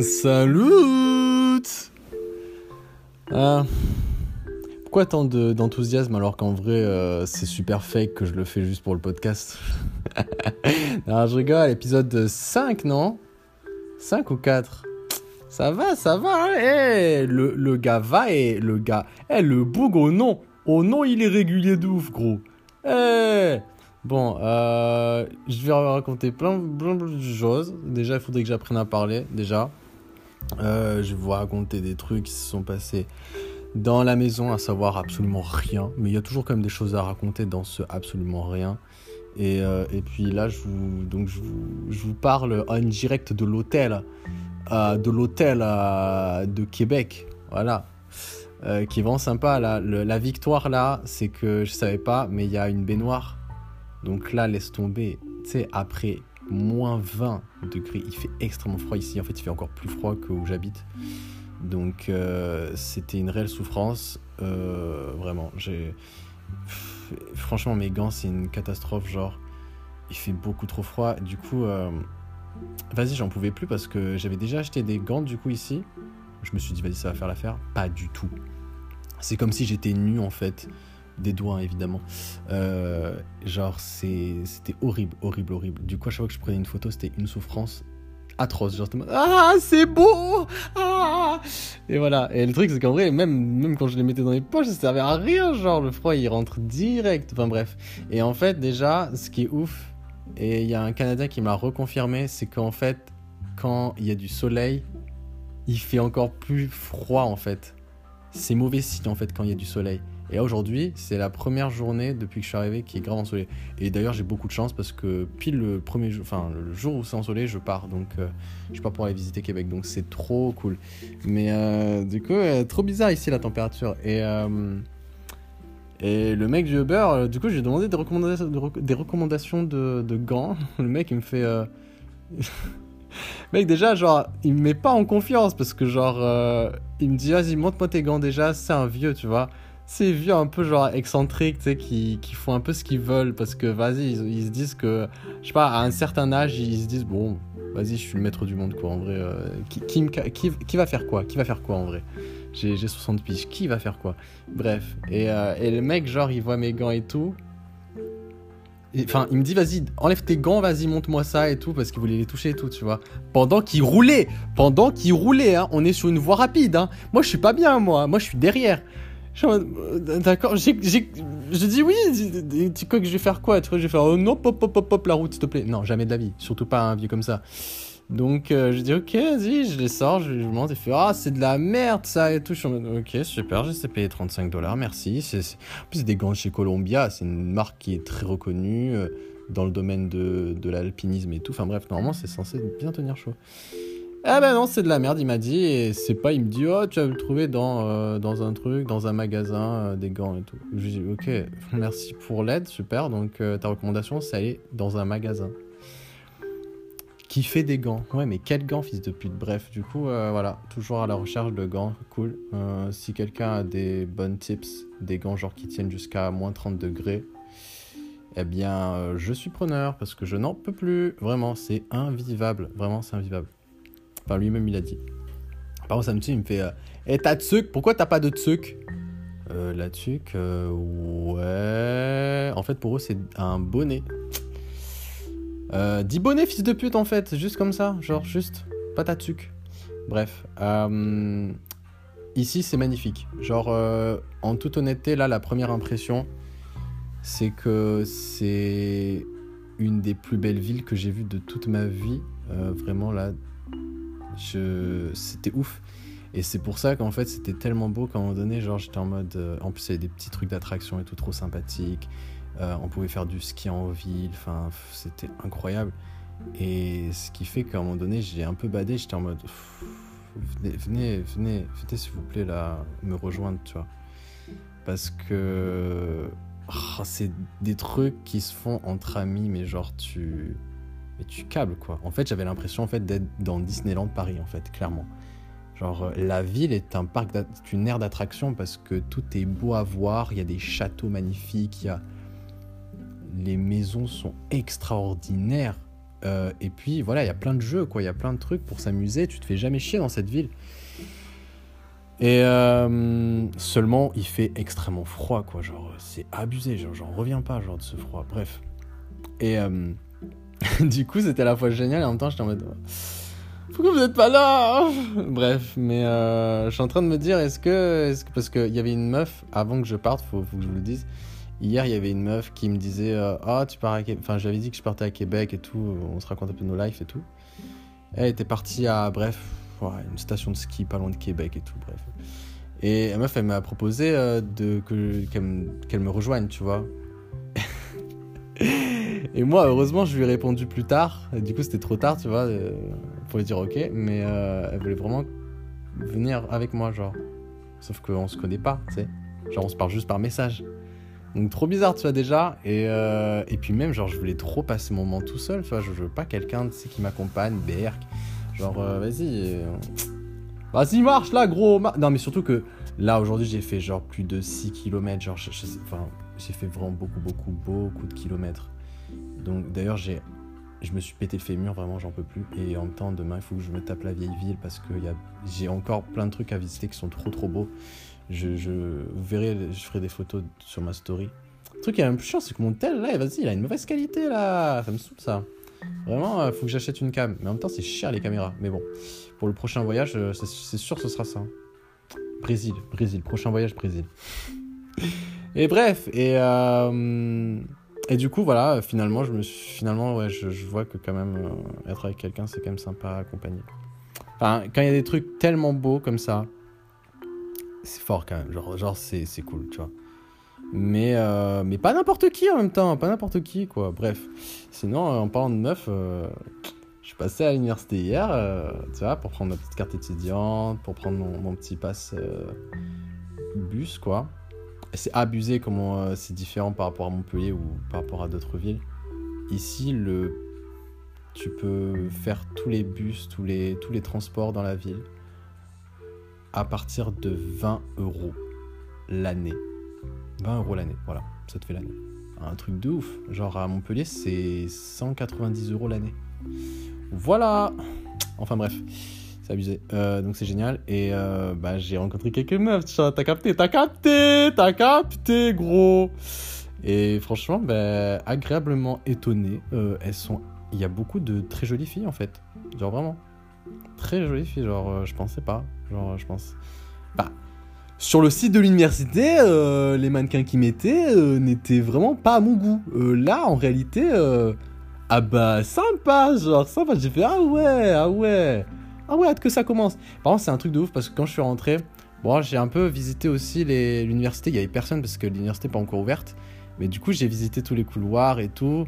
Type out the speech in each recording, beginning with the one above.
Salut. Euh, Pourquoi tant d'enthousiasme alors qu'en vrai euh, c'est super fake que je le fais juste pour le podcast? Non, je rigole, épisode 5, non? 5 ou 4 Ça va, ça va, hein? Hey, le, le, gars va et le gars... Eh, le boug au nom. Au nom, il est régulier de ouf, gros. Eh. Bon, euh, je vais raconter plein, plein de choses. Déjà, il faudrait que j'apprenne à parler, déjà. Euh, je vais vous raconter des trucs qui se sont passés dans la maison, à savoir absolument rien. Mais il y a toujours quand même des choses à raconter dans ce absolument rien. Et, euh, et puis là, je vous, donc je vous, parle en direct de l'hôtel, euh, de l'hôtel de Québec. Voilà. Qui est vraiment sympa. Le, la victoire là, c'est que je savais pas, mais il y a une baignoire. Donc là, laisse tomber. Tu sais, après moins 20 degrés. Il fait extrêmement froid ici. En fait, il fait encore plus froid que où j'habite. Donc, euh, c'était une réelle souffrance. Euh, vraiment, j'ai. Franchement, mes gants, c'est une catastrophe. Genre, il fait beaucoup trop froid. Du coup, euh... vas-y, j'en pouvais plus parce que j'avais déjà acheté des gants, du coup, ici. Je me suis dit, vas-y, ça va faire l'affaire. Pas du tout. C'est comme si j'étais nu, en fait des doigts évidemment. Euh, genre c'était horrible, horrible, horrible. Du coup à chaque fois que je prenais une photo c'était une souffrance atroce. Genre ah c'est beau ah et voilà. Et le truc c'est qu'en vrai même même quand je les mettais dans les poches ça servait à rien. Genre le froid il rentre direct. Enfin bref. Et en fait déjà ce qui est ouf et il y a un Canadien qui m'a reconfirmé c'est qu'en fait quand il y a du soleil il fait encore plus froid en fait. C'est mauvais signe en fait quand il y a du soleil. Et aujourd'hui, c'est la première journée depuis que je suis arrivé qui est grave ensoleillée. Et d'ailleurs, j'ai beaucoup de chance parce que pile le premier jour, enfin le jour où c'est ensoleillé, je pars. Donc, euh, je pars pour aller visiter Québec. Donc, c'est trop cool. Mais euh, du coup, euh, trop bizarre ici la température. Et euh, le mec du Uber, du coup, j'ai demandé des recommandations, de, rec- des recommandations de, gants. Le mec, il me fait. Mec, déjà, genre, il me met pas en confiance parce que, genre, il me dit, vas-y, montre-moi tes gants déjà. C'est un vieux, tu vois. C'est vieux un peu, genre, excentrique, tu sais, qui, qui font un peu ce qu'ils veulent parce que, vas-y, ils, se disent que, je sais pas, à un certain âge, ils se disent, bon, vas-y, je suis le maître du monde, quoi, en vrai. euh, qui, qui, qui, va faire quoi? Qui va faire quoi, en vrai? J'ai j'ai 60 piges, qui va faire quoi? Bref. Et, euh, et le mec, genre, il voit mes gants et tout. Enfin, il me dit, vas-y, enlève tes gants, vas-y, montre-moi ça et tout, parce qu'il voulait les toucher et tout, tu vois. Pendant qu'il roulait, pendant qu'il roulait, hein, on est sur une voie rapide, hein. Moi, je suis pas bien, moi, moi, je suis derrière. Euh, D'accord, j'ai, dis oui, tu crois que je vais faire quoi? Tu vois, je vais faire, oh non, pop, pop, pop, pop, la route, s'il te plaît. Non, jamais de la vie, surtout pas un vieux comme ça. Donc, euh, je dis, ok, vas-y, je les sors, je, je monte, et fait, ah, c'est de la merde, ça, et tout. Je suis en ok, super, j'ai essayé payer 35 dollars, merci. C'est, En plus, c'est des gants chez Columbia, c'est une marque qui est très reconnue euh, dans le domaine de, de l'alpinisme et tout. Enfin bref, normalement, c'est censé bien tenir chaud. Ah ben non, c'est de la merde, il m'a dit, et c'est pas, il me dit, oh, tu vas le trouver dans, euh, dans un truc, dans un magasin, euh, des gants et tout. Je dis, ok, merci pour l'aide, super, donc euh, ta recommandation, c'est aller dans un magasin. Qui fait des gants Ouais, mais quels gants, fils de pute? Bref, du coup, voilà, toujours à la recherche de gants, cool. Si quelqu'un a des bonnes tips, des gants genre qui tiennent jusqu'à moins 30 degrés, eh bien, je suis preneur, parce que je n'en peux plus. Vraiment, c'est invivable, vraiment, c'est invivable. Enfin, lui-même, il a dit. Par contre, tue, il me fait euh, Eh, t'as de sucre? Pourquoi t'as pas de sucre? Euh, La tuque, euh, ouais. En fait, pour eux, c'est un bonnet. Euh, dis bonnet, fils de pute, en fait. Juste comme ça. Genre, juste. Pas ta. Bref. euh, ici, c'est magnifique. Genre, euh, en toute honnêteté, là, la première impression, c'est que c'est une des plus belles villes que j'ai vues de toute ma vie. Vraiment, là, c'était ouf. Et c'est pour ça qu'en fait, c'était tellement beau qu'à un moment donné, genre, j'étais en mode. euh, En plus, il y avait des petits trucs d'attraction et tout, trop sympathique. Euh, on pouvait faire du ski en ville. Enfin, c'était incroyable. Et ce qui fait qu'à un moment donné, j'ai un peu badé. J'étais en mode. Venez, venez, venez, venez, s'il vous plaît, là, me rejoindre, tu vois. Parce que. ah, c'est des trucs qui se font entre amis, mais genre, tu. Mais tu câbles, quoi. En fait, j'avais l'impression, en fait, d'être dans Disneyland Paris, en fait, clairement. Genre, euh, la ville est un parc, c'est une aire d'attraction parce que tout est beau à voir. Il y a des châteaux magnifiques, il y a. Les maisons sont extraordinaires. Euh, et puis voilà, il y a plein de jeux, quoi. Il y a plein de trucs pour s'amuser. Tu te fais jamais chier dans cette ville. Et euh, seulement, il fait extrêmement froid, quoi. Genre, c'est abusé. Genre, j'en reviens pas, genre, de ce froid. Bref. Et du coup, c'était à la fois génial et en même temps, j'étais en mode. Pourquoi vous n'êtes pas là? Bref, mais je suis en train de me dire, est-ce que, est que. Parce qu'il y avait une meuf, avant que je parte, faut, faut que je vous le dise Hier, il y avait une meuf qui me disait euh, Ah, tu pars à Québec. Enfin, j'avais dit que je partais à Québec et tout. On se raconte un peu nos lives et tout. Elle était partie à, bref, une station de ski pas loin de Québec et tout, bref. Et la meuf, elle m'a proposé euh, qu'elle, me rejoigne, tu vois. Et moi, heureusement, je lui ai répondu plus tard. du coup, c'était trop tard, tu vois, euh, pour lui dire ok. Mais elle voulait vraiment venir avec moi, genre. Sauf qu'on se connaît pas, tu sais. Genre, on se parle juste par message. Donc trop bizarre, tu vois, déjà. Et, euh, et puis même, genre, je voulais trop passer mon moment tout seul, tu vois. Je veux pas quelqu'un, tu sais, qui m'accompagne, berk. Genre, euh, vas-y. Euh, vas-y, marche là, gros. non, mais surtout que là, aujourd'hui, j'ai fait genre plus de 6 km. Genre, enfin, j'ai fait vraiment beaucoup, beaucoup, beaucoup de kilomètres. Donc, d'ailleurs, j'ai. Je me suis pété le fémur, vraiment, j'en peux plus. Et en même temps, demain, il faut que je me tape la vieille ville parce que y a... j'ai encore plein de trucs à visiter qui sont trop, trop beaux. Je, vous verrez, je ferai des photos sur ma story. Le truc qui est un peu chiant, c'est que mon tel, là, vas-y, il a une mauvaise qualité, là. Ça me saoule, ça. Vraiment, il euh, faut que j'achète une cam. Mais en même temps, c'est cher, les caméras. Mais bon, pour le prochain voyage, euh, c'est sûr ce sera ça. Brésil, Brésil. Prochain voyage, Brésil. Et bref, et... Euh, et du coup, voilà, finalement, je me suis, finalement, ouais, je, vois que quand même être avec quelqu'un, c'est quand même sympa accompagner. Enfin, quand il y a des trucs tellement beaux comme ça, c'est fort quand même. Genre, genre c'est, c'est cool, tu vois. Mais, euh, mais pas n'importe qui en même temps, pas n'importe qui, quoi. Bref. Sinon, euh, en parlant de meuf, euh, je suis passé à l'université hier, tu vois, pour prendre ma petite carte étudiante, pour prendre mon, petit passe bus, quoi. C'est abusé comment c'est différent par rapport à Montpellier ou par rapport à d'autres villes. Ici, le... tu peux faire tous les bus, tous les, tous les transports dans la ville à partir de 20 euros l'année. 20 euros l'année, voilà, ça te fait l'année. Un truc de ouf. Genre à Montpellier, c'est 190 euros l'année. Voilà. Enfin bref, c'est abusé. Euh, donc c'est génial. Et euh, bah, j'ai rencontré quelques meufs. T'as capté, t'as capté, t'as capté, gros. Et franchement, bah, agréablement étonné. Euh, elles sont. Il y a beaucoup de très jolies filles en fait. Genre vraiment. Très jolie fille, genre, je pensais pas. Genre, je pense. Bah, sur le site de l'université, les mannequins qui mettaient n'étaient vraiment pas à mon goût. là, en réalité, ah bah, sympa, genre, sympa. J'ai fait, ah ouais, ah ouais, ah ouais, hâte que ça commence. Par contre, c'est un truc de ouf parce que quand je suis rentré, bon, j'ai un peu visité aussi l'université. Il y avait personne parce que l'université n'est pas encore ouverte. Mais du coup, j'ai visité tous les couloirs et tout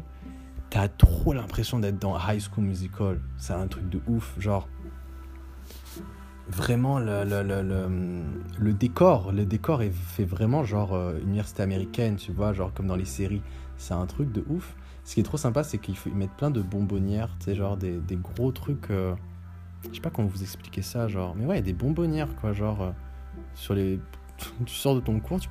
t'as trop l'impression d'être dans High School Musical. C'est un truc de ouf. Genre, vraiment, le, décor, le décor est fait vraiment genre euh, université américaine, tu vois, genre comme dans les séries. C'est un truc de ouf. Ce qui est trop sympa, c'est qu'ils mettent plein de bonbonnières, genre des, des gros trucs. Euh, je sais pas comment vous expliquer ça, genre. Mais ouais, des bonbonnières, quoi, genre. Euh, sur les. Tu sors de ton cours, tu,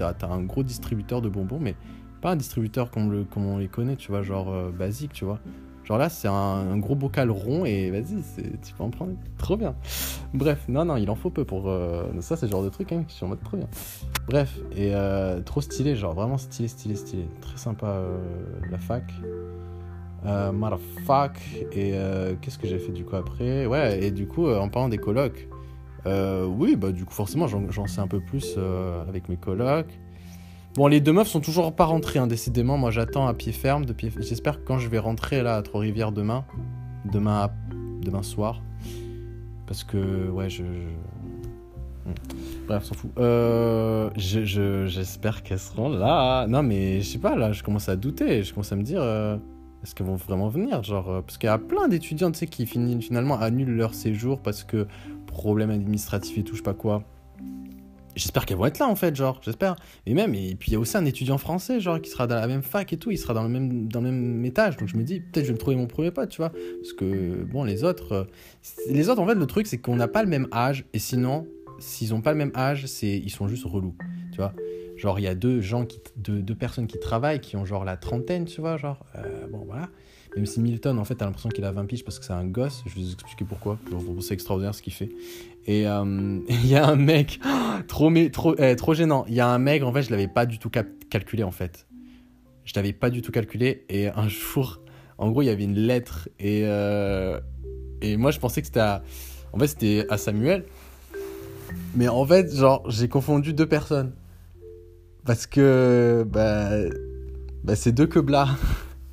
as, un gros distributeur de bonbons, mais pas un distributeur comme, on les connaît, tu vois, genre euh, basique, tu vois. Genre là, c'est un, gros bocal rond et vas-y, tu peux en prendre. Trop bien. Bref, non, non, il en faut peu pour. Euh, ça, c'est le genre de truc hein, qui sont en mode trop bien. Bref, et trop stylé, genre vraiment stylé, stylé, stylé. Très sympa la fac. Euh, motherfuck. Et qu'est-ce que j'ai fait du coup après? Ouais, et du coup, en parlant des colocs, oui, bah du coup, forcément, j'en sais un peu plus avec mes colocs. Bon, les deux meufs sont toujours pas rentrées, hein, décidément. Moi, j'attends à pied ferme. Pied... J'espère que quand je vais rentrer là à Trois-Rivières demain, demain, demain soir, parce que, ouais, je. Hmm. Bref, s'en fout. Euh, j'espère qu'elles seront là. Non, mais je sais pas, là, je commence à douter. Je commence à me dire, euh, est-ce qu'elles vont vraiment venir Genre, euh, parce qu'il y a plein d'étudiants, qui finalement annulent leur séjour parce que problème administratif et tout, je sais pas quoi j'espère qu'elles vont être là en fait, genre, j'espère. Et même, et puis il y a aussi un étudiant français, genre, qui sera dans la même fac et tout, il sera dans le même, dans le même étage. Donc je me dis, peut-être je vais me trouver mon premier pote, tu vois. Parce que, bon, les autres, euh, les autres, en fait, le truc, c'est qu'on n'a pas le même âge, et sinon, s'ils ont pas le même âge, c'est, ils sont juste relous, tu vois. Genre, il y a deux gens deux, deux, personnes qui travaillent, qui ont genre la trentaine, tu vois, genre, euh, bon, voilà. Même si Milton, en fait, t'as l'impression qu'il a 20 piges parce que c'est un gosse, je vais vous expliquer pourquoi. C'est extraordinaire ce qu'il fait. Et euh, il y a un mec, trop, trop, eh, trop gênant. Il y a un mec, en fait, je l'avais pas du tout calculé, en fait. Je l'avais pas du tout calculé. Et un jour, en gros, il y avait une lettre. Et, euh, et moi, je pensais que c'était à. En fait, c'était à Samuel. Mais en fait, genre, j'ai confondu deux personnes. Parce que. Bah. Bah, c'est deux queblas.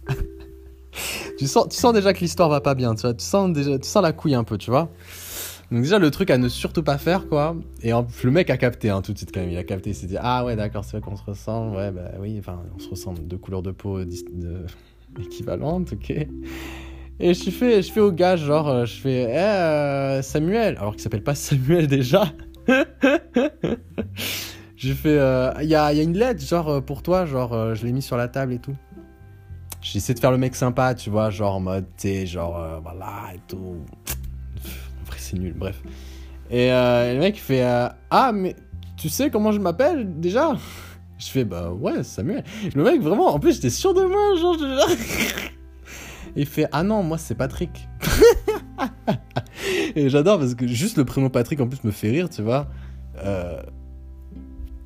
tu, sens, tu sens déjà que l'histoire va pas bien, tu vois. Tu sens, déjà, tu sens la couille un peu, tu vois. Donc déjà le truc à ne surtout pas faire quoi. Et le mec a capté hein, tout de suite quand même. Il a capté, il s'est dit ah ouais d'accord c'est vrai qu'on se ressemble. Ouais bah oui enfin on se ressemble deux couleurs de peau équivalentes ok. Et je fais je fais au gars genre euh, je fais eh, euh, Samuel alors qu'il s'appelle pas Samuel déjà. J'ai fait euh, il y, a, y, a, une lettre genre pour toi genre je l'ai mis sur la table et tout. J'ai essayé de faire le mec sympa tu vois genre en mode tu genre voilà et tout c'est nul, bref. Et euh, le mec fait euh, Ah, mais tu sais comment je m'appelle déjà? Je fais Bah ouais, Samuel. Le mec, vraiment, en plus, j'étais sûr de moi, genre. Il fait Ah non, moi c'est Patrick. et j'adore parce que juste le prénom Patrick en plus me fait rire, tu vois. Euh,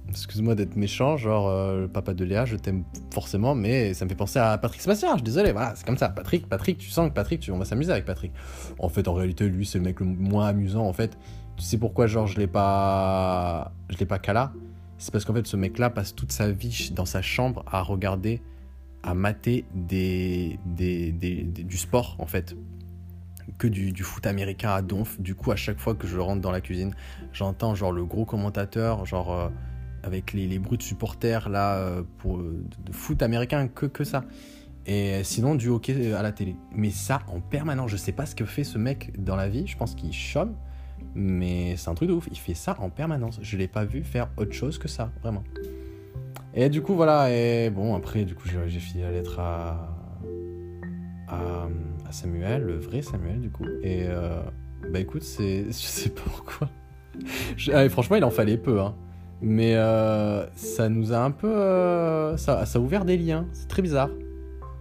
excuse-moi d'être méchant, genre euh, le papa de Léa, je t'aime forcément, mais ça me fait penser à Patrick Sébastien, je suis désolé, voilà, c'est comme ça. Patrick, Patrick, tu sens que Patrick, tu, on va s'amuser avec Patrick. En fait, en réalité, lui, c'est le mec le moins amusant, en fait. Tu sais pourquoi, genre, je l'ai pas. Je l'ai pas cala C'est parce qu'en fait, ce mec-là passe toute sa vie dans sa chambre à regarder, à mater des, du sport, en fait que du, du, foot américain à donf. Du coup, à chaque fois que je rentre dans la cuisine, j'entends genre le gros commentateur, genre euh, avec les, les bruits de supporters là euh, pour de foot américain que que ça. Et sinon du hockey à la télé. Mais ça en permanence je sais pas ce que fait ce mec dans la vie. Je pense qu'il chôme mais c'est un truc de ouf. Il fait ça en permanence. Je l'ai pas vu faire autre chose que ça vraiment. Et du coup voilà. Et bon après du coup j'ai fini la lettre à, Samuel le vrai Samuel du coup. Et euh, bah écoute c'est je sais pas pourquoi. Ah, franchement il en fallait peu hein mais euh, ça nous a un peu. Euh, ça, ça, a ouvert des liens. C'est très bizarre.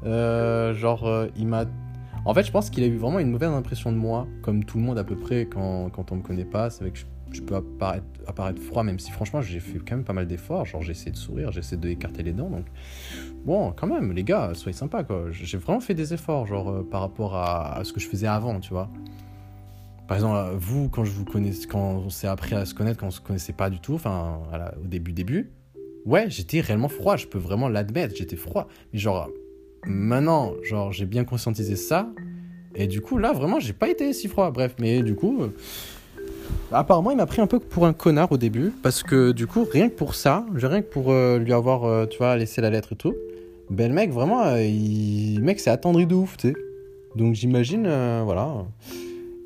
Euh, genre, il m'a. En fait, je pense qu'il a eu vraiment une mauvaise impression de moi, comme tout le monde à peu près quand, quand on me connaît pas. C'est vrai que je, peux apparaître, apparaître, froid, même si franchement j'ai fait quand même pas mal d'efforts. Genre, j'essaie de sourire, j'essaie d'écarter les dents. Donc, bon, quand même, les gars, soyez sympas quoi. J'ai vraiment fait des efforts, genre, par rapport à, à ce que je faisais avant, tu vois. Par exemple, vous, quand je vous on s'est appris à se connaître, quand on se connaissait pas du tout, enfin, au début, début, ouais, j'étais réellement froid, je peux vraiment l'admettre, j'étais froid. Mais genre, maintenant, genre, j'ai bien conscientisé ça, et du coup, là, vraiment, j'ai pas été si froid. Bref, mais du coup, euh, apparemment, il m'a pris un peu pour un connard au début, parce que du coup, rien que pour ça, rien que pour euh, lui avoir, euh, tu vois, laissé la lettre et tout, ben le mec, vraiment, il... le mec s'est attendri de ouf, tu sais. Donc j'imagine, voilà.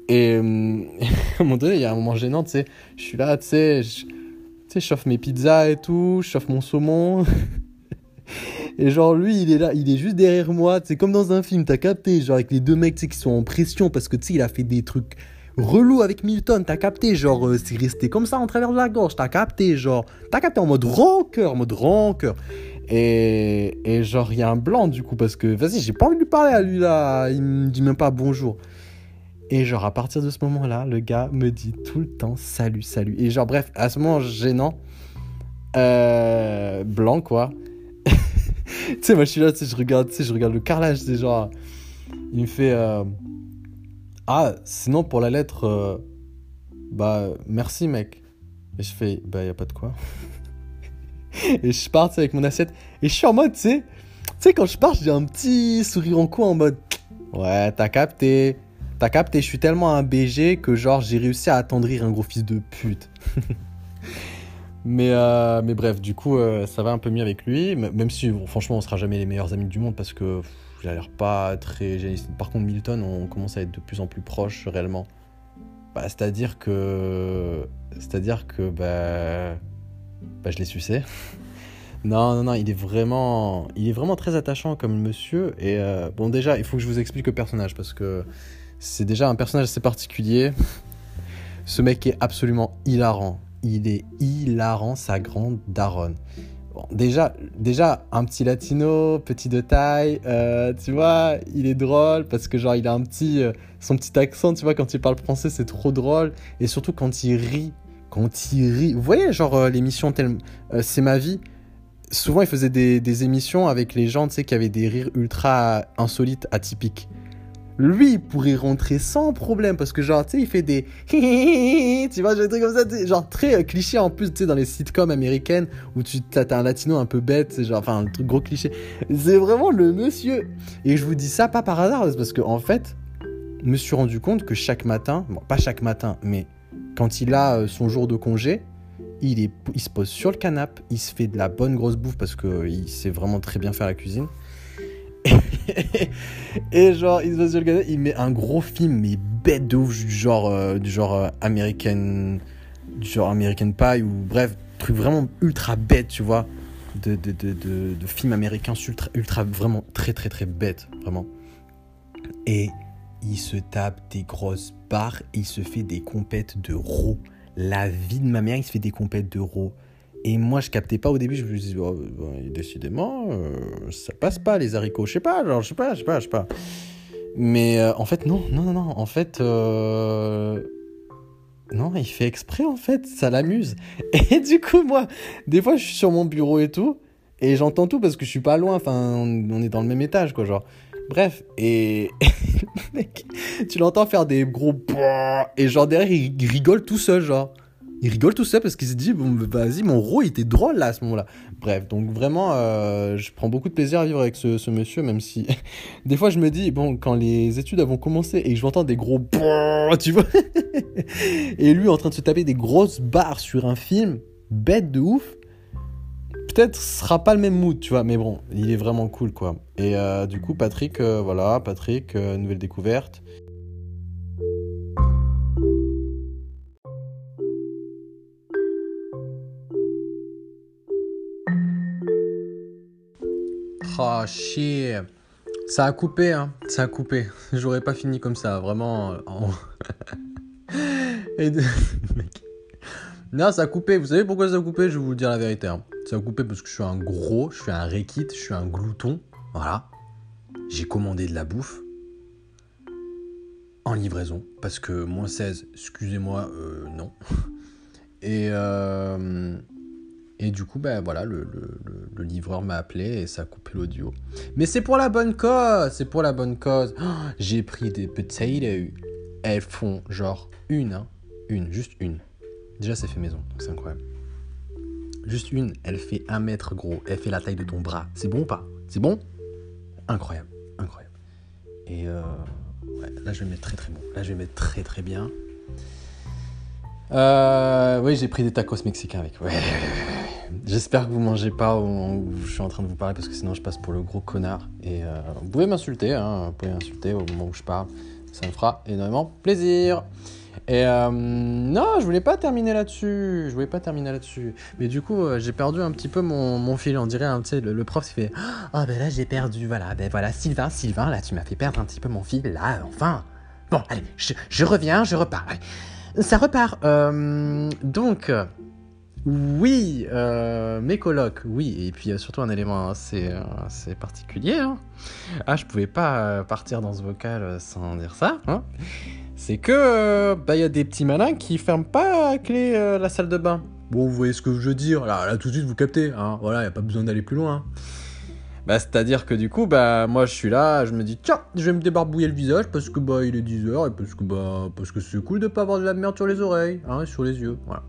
Et euh, à un moment donné, il y a un moment gênant, tu sais. Je suis là, tu sais, je, chauffe mes pizzas et tout, je chauffe mon saumon. et genre, lui, il est là, il est juste derrière moi, c'est comme dans un film, t'as capté, genre avec les deux mecs, tu sais, qui sont en pression parce que, tu sais, il a fait des trucs relous avec Milton, t'as capté, genre, euh, c'est resté comme ça en travers de la gorge, t'as capté, genre, t'as capté en mode rancœur, en mode rancœur. Et, et genre, il y a un blanc du coup, parce que, vas-y, j'ai pas envie de lui parler à lui là, il me dit même pas bonjour. Et genre, à partir de ce moment-là, le gars me dit tout le temps salut, salut. Et genre, bref, à ce moment gênant, euh, blanc quoi. tu sais, moi je suis là, tu sais, je regarde, tu sais, je regarde le carrelage, c'est genre, il me fait, euh, ah, sinon pour la lettre, euh, bah, merci mec. Et je fais, bah, y a pas de quoi. et je pars, avec mon assiette. Et je suis en mode, tu sais, tu sais, quand je pars, j'ai un petit sourire en coin en mode, ouais, t'as capté. T'as capté, je suis tellement un BG que genre j'ai réussi à attendrir un gros fils de pute. mais, euh, mais bref, du coup, euh, ça va un peu mieux avec lui. Même si, franchement, on sera jamais les meilleurs amis du monde parce que il a l'air pas très. Par contre, Milton, on commence à être de plus en plus proches réellement. Bah, c'est-à-dire que. C'est-à-dire que. Bah, bah je l'ai sucé. Non, non, non, il est vraiment, il est vraiment très attachant comme monsieur. Et euh, bon, déjà, il faut que je vous explique le personnage parce que c'est déjà un personnage assez particulier. Ce mec est absolument hilarant. Il est hilarant, sa grande daronne. déjà, déjà, un petit latino, petit de taille, euh, tu vois, il est drôle parce que genre il a un petit, euh, son petit accent, tu vois, quand il parle français, c'est trop drôle. Et surtout quand il rit, quand il rit. Vous voyez, genre euh, l'émission C'est ma vie. Souvent, il faisait des, des, émissions avec les gens, tu sais, qui avaient des rires ultra insolites, atypiques lui, il pourrait rentrer sans problème parce que, genre, tu sais, il fait des. tu vois, des trucs comme ça, genre très euh, cliché en plus, tu sais, dans les sitcoms américaines où tu as un latino un peu bête, genre, enfin, un truc gros cliché. C'est vraiment le monsieur. Et je vous dis ça pas par hasard, parce que, en fait, je me suis rendu compte que chaque matin, bon, pas chaque matin, mais quand il a euh, son jour de congé, il, est, il se pose sur le canapé, il se fait de la bonne grosse bouffe parce qu'il sait vraiment très bien faire la cuisine. Et genre, il se met un gros film, mais bête de ouf, du genre, euh, du genre euh, American, du genre American Pie, ou bref, truc vraiment ultra bête, tu vois, de, de, de, de, de films américains ultra, ultra, vraiment très, très, très bête, vraiment. Et il se tape des grosses barres, il se fait des compètes de ro La vie de ma mère, il se fait des compètes de ro et moi, je captais pas au début, je me disais, oh, décidément, euh, ça passe pas les haricots. Je sais pas, genre, je sais pas, je sais pas, je sais pas. Mais euh, en fait, non, non, non, non. En fait, euh, non, il fait exprès, en fait, ça l'amuse. Et du coup, moi, des fois, je suis sur mon bureau et tout, et j'entends tout parce que je suis pas loin, enfin, on est dans le même étage, quoi, genre. Bref, et mec, tu l'entends faire des gros et genre derrière il rigole tout seul, genre il rigole tout ça parce qu'il s'est dit bon vas-y mon rôle était drôle là à ce moment-là. Bref donc vraiment euh, je prends beaucoup de plaisir à vivre avec ce, monsieur même si des fois je me dis bon quand les études vont commencé et que je des gros tu vois et lui en train de se taper des grosses barres sur un film bête de ouf peut-être sera pas le même mood tu vois mais bon il est vraiment cool quoi. Et euh, du coup Patrick euh, voilà Patrick nouvelle découverte Oh, chier. Ça a coupé, hein. Ça a coupé. J'aurais pas fini comme ça, vraiment. Euh, non, ça a coupé. Vous savez pourquoi ça a coupé? Je vais vous dire la vérité. Hein. Ça a coupé parce que je suis un gros, je suis un rékit, je suis un glouton. Voilà. J'ai commandé de la bouffe en livraison parce que moins 16, excusez-moi, euh, non. Et euh, et du coup, ben voilà, le, livreur m'a appelé et ça a coupé l'audio. Mais c'est pour la bonne cause, c'est pour la bonne cause. Oh, j'ai pris des potatoes. Elles font genre une, hein, une, juste une. Déjà, c'est fait maison, donc c'est incroyable. Juste une, elle fait un mètre gros, elle fait la taille de ton bras. C'est bon ou pas? C'est bon? Incroyable, incroyable. Et euh, là, je vais mettre très très bon. Là, je vais mettre très très bien. Euh, oui, j'ai pris des tacos mexicains avec. J'espère que vous mangez pas au où je suis en train de vous parler parce que sinon je passe pour le gros connard. Et euh, vous pouvez m'insulter, hein, vous pouvez m'insulter au moment où je parle. Ça me fera énormément plaisir. Et euh, non, je voulais pas terminer là-dessus. Je voulais pas terminer là-dessus. Mais du coup, j'ai perdu un petit peu mon, mon fil. On dirait, hein, le, prof s'est fait Ah, ben là, j'ai perdu. Voilà, ben voilà, Sylvain, Sylvain, là, tu m'as fait perdre un petit peu mon fil. Là, enfin. Bon, allez, je, je reviens, je repars. Ça repart. Euh, donc, oui, euh, mes colocs, oui. Et puis, il y a surtout un élément assez, euh, particulier. Hein. Ah, je pouvais pas partir dans ce vocal sans dire ça. Hein. C'est que, bah, il y a des petits malins qui ferment pas à clé la salle de bain. Bon, vous voyez ce que je veux dire. Là, là tout de suite, vous captez. Hein. Voilà, il n'y a pas besoin d'aller plus loin. Bah, c'est-à-dire que du coup, bah, moi je suis là, je me dis, tiens, je vais me débarbouiller le visage parce que bah, il est 10h et parce que bah, parce que c'est cool de pas avoir de la merde sur les oreilles, hein, sur les yeux, voilà.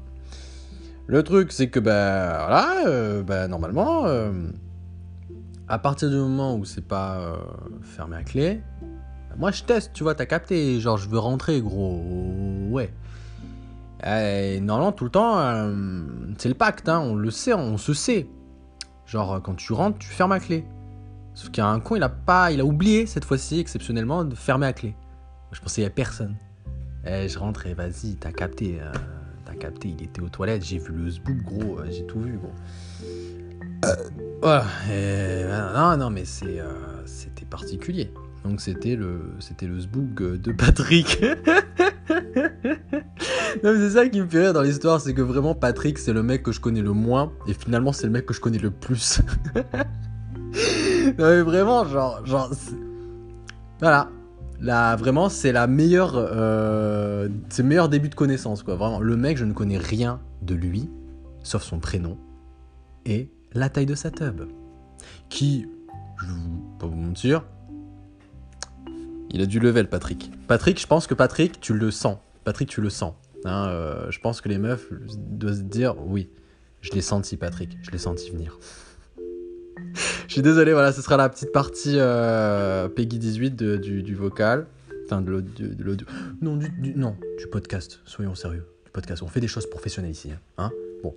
Le truc, c'est que bah, voilà, euh, bah, normalement, euh, à partir du moment où c'est pas euh, fermé à clé, moi je teste, tu vois, t'as capté, genre je veux rentrer, gros, ouais. Et normalement, tout le temps, c'est le pacte, hein, on le sait, on se sait. Genre, quand tu rentres, tu fermes à clé. Sauf qu'il y a un con, il a pas, il a oublié cette fois-ci, exceptionnellement, de fermer à clé. Je pensais il y a personne. Eh, je rentre et vas-y, t'as capté, euh, capté, il était aux toilettes, j'ai vu le zboub, gros, euh, j'ai tout vu, gros. Euh, non, non, mais c'est, c'était particulier. Donc c'était le, c'était le zboug de Patrick. c'est ça qui me fait rire dans l'histoire, c'est que vraiment Patrick, c'est le mec que je connais le moins, et finalement, c'est le mec que je connais le plus. mais vraiment, genre, genre, voilà. Là, vraiment, c'est la meilleure, euh, c'est le meilleur début de connaissance, quoi. Vraiment, le mec, je ne connais rien de lui, sauf son prénom et la taille de sa tub, qui, je vais pas vous mentir, il a du level, Patrick. Patrick, je pense que Patrick, tu le sens. Patrick, tu le sens. Hein, euh, je pense que les meufs doivent se dire oui, je l'ai senti, Patrick, je l'ai senti venir. je suis désolé, voilà, ce sera la petite partie euh, Peggy 18 du, vocal. Enfin, de l'audio. Non, du, non, du podcast, soyons sérieux. Du podcast, on fait des choses professionnelles ici. Hein, hein? Bon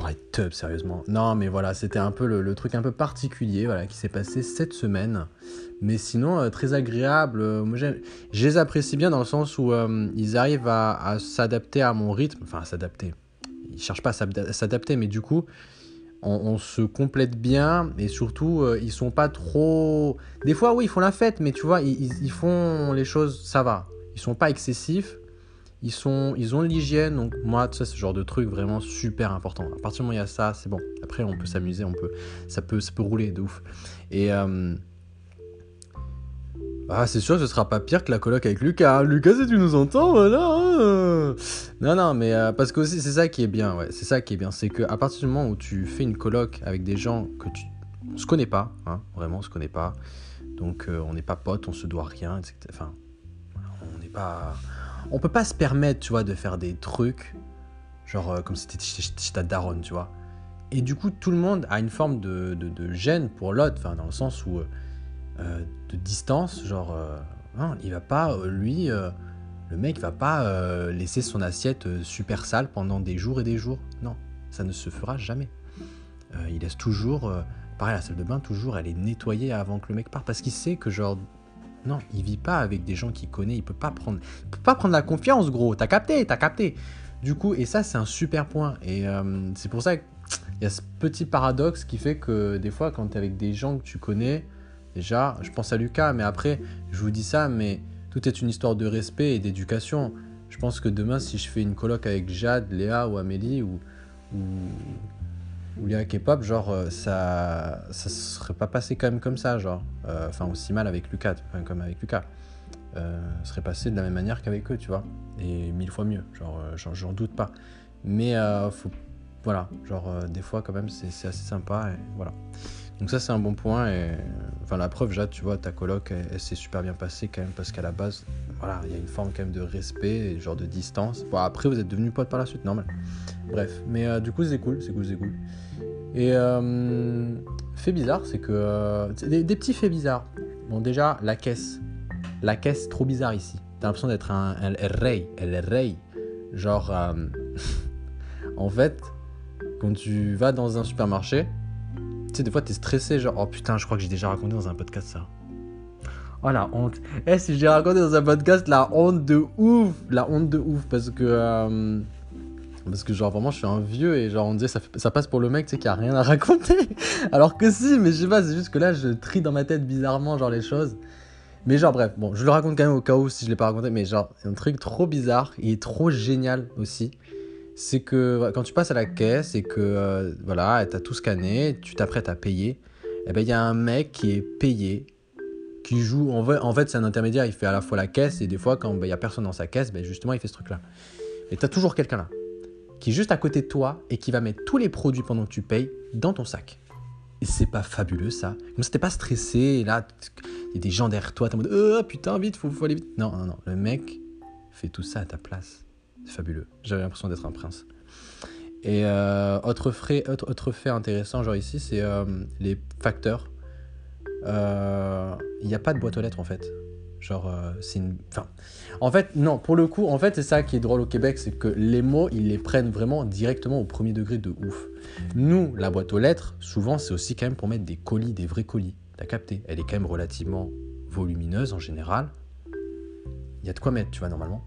parler de tub, sérieusement. Non, mais voilà, c'était un peu le, truc un peu particulier voilà, qui s'est passé cette semaine. Mais sinon, euh, très agréable. Euh, moi, je les apprécie bien dans le sens où ils arrivent à, s'adapter à mon rythme. Enfin, à s'adapter. Ils cherchent pas à s'adapter, mais du coup, on, se complète bien. Et surtout, ils sont pas trop. Des fois, oui, ils font la fête, mais tu vois, ils, font les choses, ça va. Ils sont pas excessifs ils, sont, ils ont l'hygiène, donc moi, tu sais, ce genre de truc vraiment super important. À partir du moment où il y a ça, c'est bon. Après, on peut s'amuser, on peut, ça peut, ça peut rouler de ouf. Et euh, ah, c'est sûr, ce sera pas pire que la coloc avec Lucas. Lucas, si tu nous entends, voilà. Hein. non, non, mais euh, parce que c'est ça qui est bien, ouais. C'est ça qui est bien, c'est que à partir du moment où tu fais une coloc avec des gens que tu, on se connaît pas, hein, vraiment, on se connaît pas. Donc, euh, on n'est pas potes, on se doit rien. Enfin, on n'est pas on peut pas se permettre, tu vois, de faire des trucs, genre euh, comme si t'étais ta daronne, tu vois. Et du coup, tout le monde a une forme de, de, gêne pour l'autre, enfin, dans le sens où, euh, euh, de distance, genre, hein, il va pas, lui, le mec va pas laisser son assiette super sale pendant des jours et des jours. Non, ça ne se fera jamais. il laisse toujours, pareil, la salle de bain, toujours, elle est nettoyée avant que le mec parte, parce qu'il sait que, genre, non, il vit pas avec des gens qu'il connaît. Il peut pas prendre, il peut pas prendre la confiance, gros. T'as capté, t'as capté. Du coup, et ça, c'est un super point. Et euh, c'est pour ça qu'il y a ce petit paradoxe qui fait que des fois, quand t'es avec des gens que tu connais, déjà, je pense à Lucas, mais après, je vous dis ça, mais tout est une histoire de respect et d'éducation. Je pense que demain, si je fais une colloque avec Jade, Léa ou Amélie ou, ou les K-pop, genre, euh, ça, ça serait pas passé quand même comme ça, genre, euh, enfin, aussi mal avec Lucas, comme avec Lucas. Euh, serait passé de la même manière qu'avec eux, tu vois, et mille fois mieux, genre, j'en doute pas. Mais faut, voilà, genre, des fois, quand même, c'est assez sympa, et voilà. Donc, ça, c'est un bon point, et enfin, la preuve, Jade, tu vois, ta coloc, elle, s'est super bien passée quand même, parce qu'à la base, voilà, il y a une forme quand même de respect, genre de distance. Après, vous êtes devenus potes par la suite, normal. Bref, mais du coup, c'est cool, c'est cool, c'est cool. Et euh, fait bizarre, c'est que. Euh, des, petits faits bizarres. Bon, déjà, la caisse. La caisse, trop bizarre ici. T'as l'impression d'être un, un, rey. El rey. Genre. Euh, en fait, quand tu vas dans un supermarché, des fois, t'es stressé. Genre, oh putain, je crois que j'ai déjà raconté dans un podcast ça. Oh la honte. Eh, si j'ai raconté dans un podcast la honte de ouf. La honte de ouf. Parce que. Euh, parce que genre vraiment je suis un vieux et genre on disait ça, ça passe pour le mec tu sais qui a rien à raconter. Alors que si, mais je sais pas, c'est juste que là je trie dans ma tête bizarrement genre les choses. Mais genre bref, bon, je le raconte quand même au cas où si je l'ai pas raconté, mais genre un truc trop bizarre, il est trop génial aussi. C'est que quand tu passes à la caisse et que euh, voilà, t'as tout scanné, tu t'apprêtes à payer, et eh ben il y a un mec qui est payé, qui joue. En fait, en fait c'est un intermédiaire, il fait à la fois la caisse et des fois quand ben, il y a personne dans sa caisse, ben, justement il fait ce truc là. Et t'as toujours quelqu'un là qui est juste à côté de toi et qui va mettre tous les produits pendant que tu payes dans ton sac. Et c'est pas fabuleux ça? Comme ça, t'es pas stressé, et là, il y a des gens derrière toi, t'es en mode Oh putain, vite, faut, faut aller vite. Non, non, non. Le mec fait tout ça à ta place. Fabuleux. J'avais l'impression d'être un prince. Et euh, autre, frais, autre, fait intéressant, genre ici, c'est euh, les facteurs. Euh, il n'y a pas de boîte aux lettres en fait. Genre, euh, c'est une. En fait, non, pour le coup, en fait, c'est ça qui est drôle au Québec, c'est que les mots, ils les prennent vraiment directement au premier degré de ouf. Nous, la boîte aux lettres, souvent, c'est aussi quand même pour mettre des colis, des vrais colis. T'as capté? Elle est quand même relativement volumineuse en général. Il y a de quoi mettre, tu vois, normalement.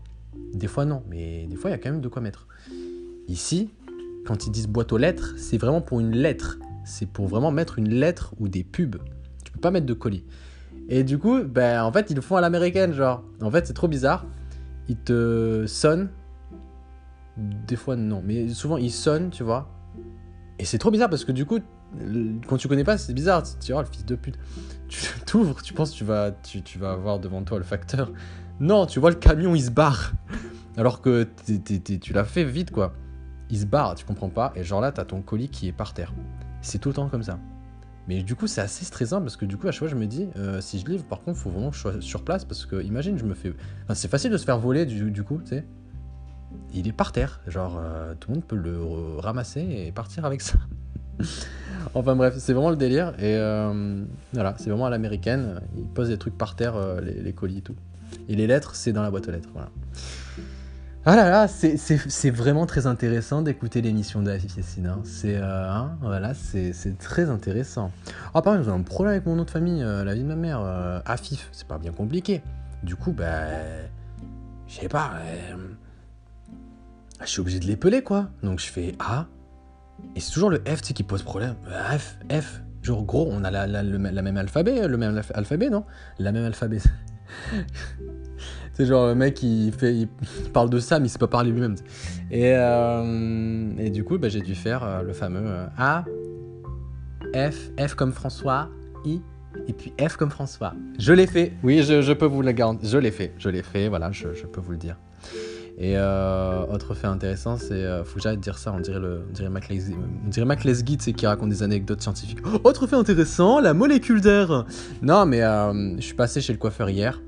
Des fois, non, mais des fois, il y a quand même de quoi mettre. Ici, quand ils disent boîte aux lettres, c'est vraiment pour une lettre. C'est pour vraiment mettre une lettre ou des pubs. Tu peux pas mettre de colis. Et du coup, ben, en fait, ils le font à l'américaine, genre. En fait, c'est trop bizarre. Ils te sonnent Des fois, non. Mais souvent, il sonne, tu vois. Et c'est trop bizarre parce que du coup, quand tu connais pas, c'est bizarre. Tu vois, le fils de pute. Tu t'ouvres, tu penses tu vas, tu, tu, vas avoir devant toi le facteur. Non, tu vois le camion, il se barre. Alors que tu l'as fait vite, quoi. Il se barre, tu comprends pas. Et genre là, t'as ton colis qui est par terre. C'est tout le temps comme ça. Mais du coup, c'est assez stressant parce que du coup, à chaque fois, je me dis, euh, si je livre, par contre, faut vraiment que je sois sur place parce que, imagine, je me fais. Enfin, c'est facile de se faire voler du, coup, tu sais. Il est par terre. Genre, euh, tout le monde peut le ramasser et partir avec ça. enfin bref, c'est vraiment le délire. Et euh, voilà, c'est vraiment à l'américaine. Il pose des trucs par terre, les, les, colis et tout. Et les lettres, c'est dans la boîte aux lettres. Voilà. Ah là là, c'est vraiment très intéressant d'écouter l'émission de Afif Yassine. C'est euh, hein, voilà, très intéressant. Ah par exemple, j'ai un problème avec mon nom de famille, euh, la vie de ma mère, euh, Afif, c'est pas bien compliqué. Du coup, bah, je sais pas, je suis obligé de l'épeler quoi. Donc je fais A, et c'est toujours le F qui pose problème. F, F, genre gros, on a la, la, la même alphabet, le même alphabet, non? La même alphabet. C'est genre le mec il parle de ça mais il sait pas parler lui-même. Et, euh, du coup bah, j'ai dû faire euh, le fameux euh, A F F comme François I et puis F comme François. Je l'ai fait. Oui, je, peux vous le garantir. Je l'ai fait. Je l'ai fait. Voilà, je, peux vous le dire. Et autre fait intéressant, c'est faut que dire ça. On dirait le, on dirait Mac qui raconte des anecdotes scientifiques. Autre fait intéressant, la molécule d'air. Non, mais je suis passé chez le coiffeur hier.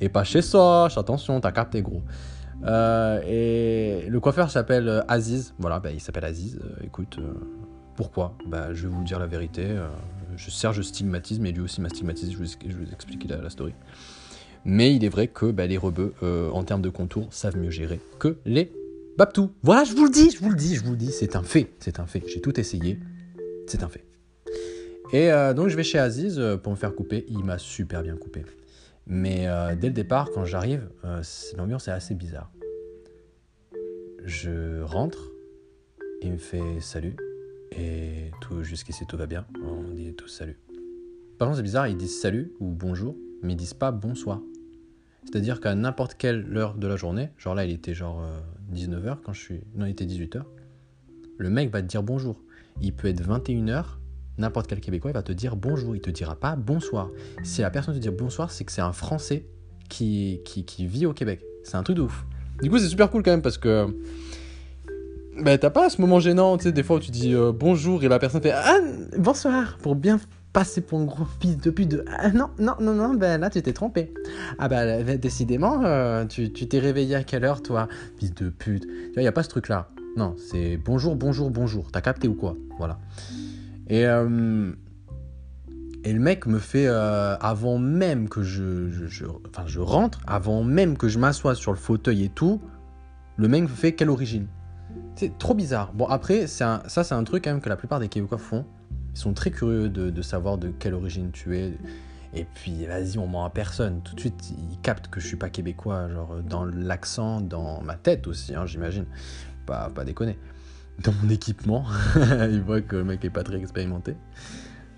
Et pas chez Soch, attention, t'as capté gros. Euh, et le coiffeur s'appelle euh, Aziz. Voilà, bah, il s'appelle Aziz. Euh, écoute, pourquoi? Bah, Je vais vous dire la vérité. je sers, je stigmatise, mais lui aussi m'a stigmatisé. Je vous, explique la, la, story. Mais il est vrai que bah, les rebeux, en termes de contours, savent mieux gérer que les Babtou. Voilà, je vous le dis, je vous le dis, je vous le dis. C'est un fait, c'est un fait. J'ai tout essayé. C'est un fait. Et donc je vais chez Aziz pour me faire couper. Il m'a super bien coupé. Mais euh, dès le départ, quand j'arrive, euh, l'ambiance est assez bizarre. Je rentre, il me fait salut, et tout jusqu'ici tout va bien, on dit tous salut. Par contre, c'est bizarre, ils disent salut ou bonjour, mais ils disent pas bonsoir. C'est-à-dire qu'à n'importe quelle heure de la journée, genre là il était genre 19h euh, quand je suis. Non, il était 18h, le mec va te dire bonjour. Il peut être 21h, n'importe quel Québécois, il va te dire bonjour, il te dira pas bonsoir. Si la personne te dit bonsoir, c'est que c'est un Français qui, qui, vit au Québec. C'est un truc de ouf. Du coup, c'est super cool quand même parce que. Bah, t'as pas ce moment gênant, tu sais, des fois où tu dis euh, bonjour et la personne fait ah, bonsoir pour bien passer pour un gros fils de pute de ah, non, non, non, non, ben là tu t'es trompé. Ah bah décidément, euh, tu t'es réveillé à quelle heure toi, fils de pute? Tu vois, y a pas ce truc là. Non, c'est bonjour, bonjour, bonjour. T'as capté ou quoi? Voilà. Et, euh, et le mec me fait, euh, avant même que je, rentre, avant même que je m'assoie sur le fauteuil et tout, le mec me fait quelle origine? C'est trop bizarre. Bon, après, ça, c'est un truc quand même que la plupart des Québécois font. Ils sont très curieux de, savoir de quelle origine tu es. Et puis, vas-y, on ment à personne. Tout de suite, ils captent que je suis pas québécois, genre dans l'accent, dans ma tête aussi, hein, j'imagine. Pas déconner dans mon équipement. il voit que le mec est pas très expérimenté.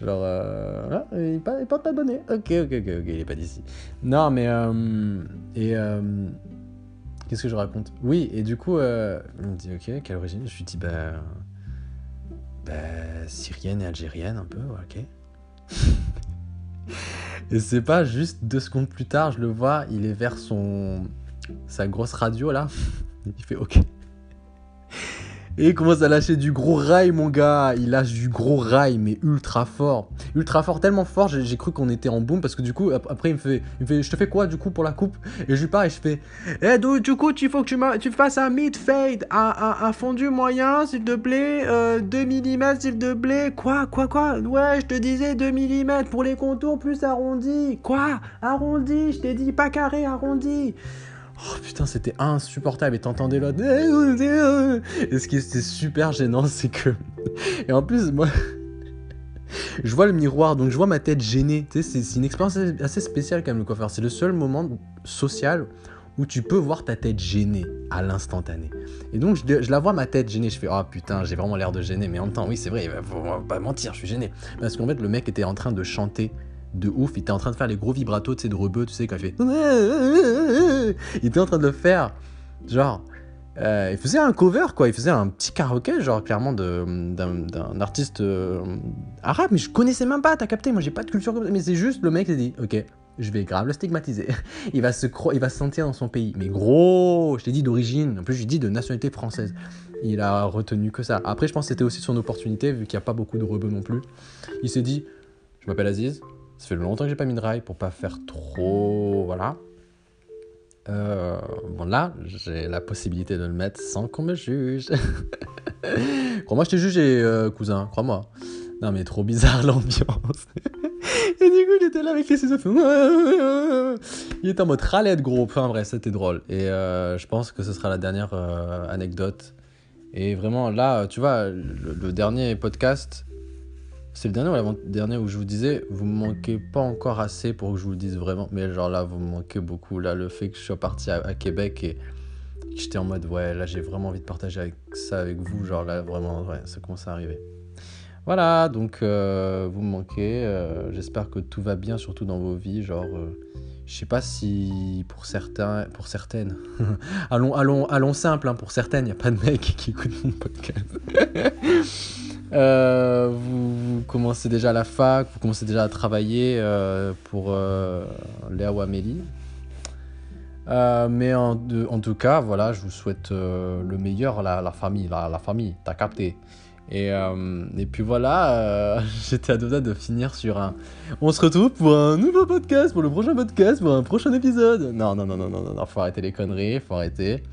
Genre, euh, ah, il, porte pas de bonnet. Ok, ok, ok, ok, il est pas d'ici. Non, mais. Euh, et. Euh, qu'est-ce que je raconte? Oui, et du coup, il me dit, ok, quelle origine? Je lui dis, bah. Bah, syrienne et algérienne, un peu, ok. et c'est pas juste deux secondes plus tard, je le vois, il est vers son. sa grosse radio là. il fait, ok. Et il commence à lâcher du gros rail, mon gars. Il lâche du gros rail, mais ultra fort. Ultra fort, tellement fort, j'ai cru qu'on était en boom parce que du coup, après, il me, fait, Je te fais quoi du coup pour la coupe? Et je lui parle et je fais Eh, du coup, il faut que tu, tu fasses un mid fade, un, fondu moyen, s'il te plaît, 2 euh, mm, s'il te plaît. Quoi, quoi, quoi? Ouais, je te disais 2 mm pour les contours plus arrondi. Quoi? Arrondi, je t'ai dit pas carré, arrondi. Oh putain, c'était insupportable. Et t'entendais l'autre. Et ce qui était super gênant, c'est que. Et en plus, moi. je vois le miroir, donc je vois ma tête gênée. Tu sais, c'est une expérience assez spéciale quand même, le coiffeur. C'est le seul moment social où tu peux voir ta tête gênée à l'instantané. Et donc, je, la vois ma tête gênée. Je fais, oh putain, j'ai vraiment l'air de gêner. Mais en même temps, oui, c'est vrai, il faut pas mentir, je suis gêné. Parce qu'en fait, le mec était en train de chanter de ouf. Il était en train de faire les gros vibratos, tu sais, de rebeu, tu sais, quand il fait. Il était en train de le faire. Genre. Euh, il faisait un cover, quoi. Il faisait un petit karaoké, genre clairement d'un artiste euh, arabe, mais je connaissais même pas, t'as capté. Moi, j'ai pas de culture comme ça. Mais c'est juste le mec s'est dit, ok, je vais grave le stigmatiser. il, va se il va se sentir dans son pays. Mais gros, je t'ai dit d'origine. En plus, j'ai dit de nationalité française. Il a retenu que ça. Après, je pense que c'était aussi son opportunité, vu qu'il n'y a pas beaucoup de rebeux non plus. Il s'est dit, je m'appelle Aziz. Ça fait longtemps que j'ai pas mis de rail pour pas faire trop. Voilà. Euh, bon là, j'ai la possibilité de le mettre sans qu'on me juge. crois-moi, je t'ai jugé, euh, cousin, crois-moi. Non mais trop bizarre l'ambiance. Et du coup, il était là avec les ciseaux. Il était en mode ralette gros. Enfin bref, c'était drôle. Et euh, je pense que ce sera la dernière anecdote. Et vraiment, là, tu vois, le dernier podcast, c'est le dernier ou l'avant-dernier où je vous disais, vous me manquez pas encore assez pour que je vous le dise vraiment. Mais genre là, vous me manquez beaucoup. Là, le fait que je sois parti à, Québec et que j'étais en mode, ouais, là, j'ai vraiment envie de partager avec ça avec vous. Genre là, vraiment, ouais, ça commence à arriver. Voilà, donc euh, vous me manquez. Euh, j'espère que tout va bien, surtout dans vos vies. Genre, euh, je sais pas si pour certains, pour certaines, allons, allons, allons simple, hein, pour certaines, il n'y a pas de mec qui écoute mon podcast. Euh, vous, commencez déjà la fac, vous commencez déjà à travailler euh, pour euh, Léa ou Amélie. mais en, tout cas, voilà, je vous souhaite le meilleur, la, la famille, la, famille, t'as capté. Et, et, puis voilà, j'étais à deux de finir sur un. On se retrouve pour un nouveau podcast, pour le prochain podcast, pour un prochain épisode. Non, non, non, non, non, non, faut arrêter les conneries, faut arrêter.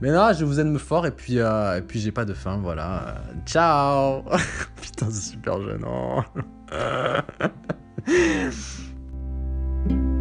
Mais non, je vous aime fort et puis, euh, puis j'ai pas de faim, voilà. Euh, ciao Putain, c'est super gênant.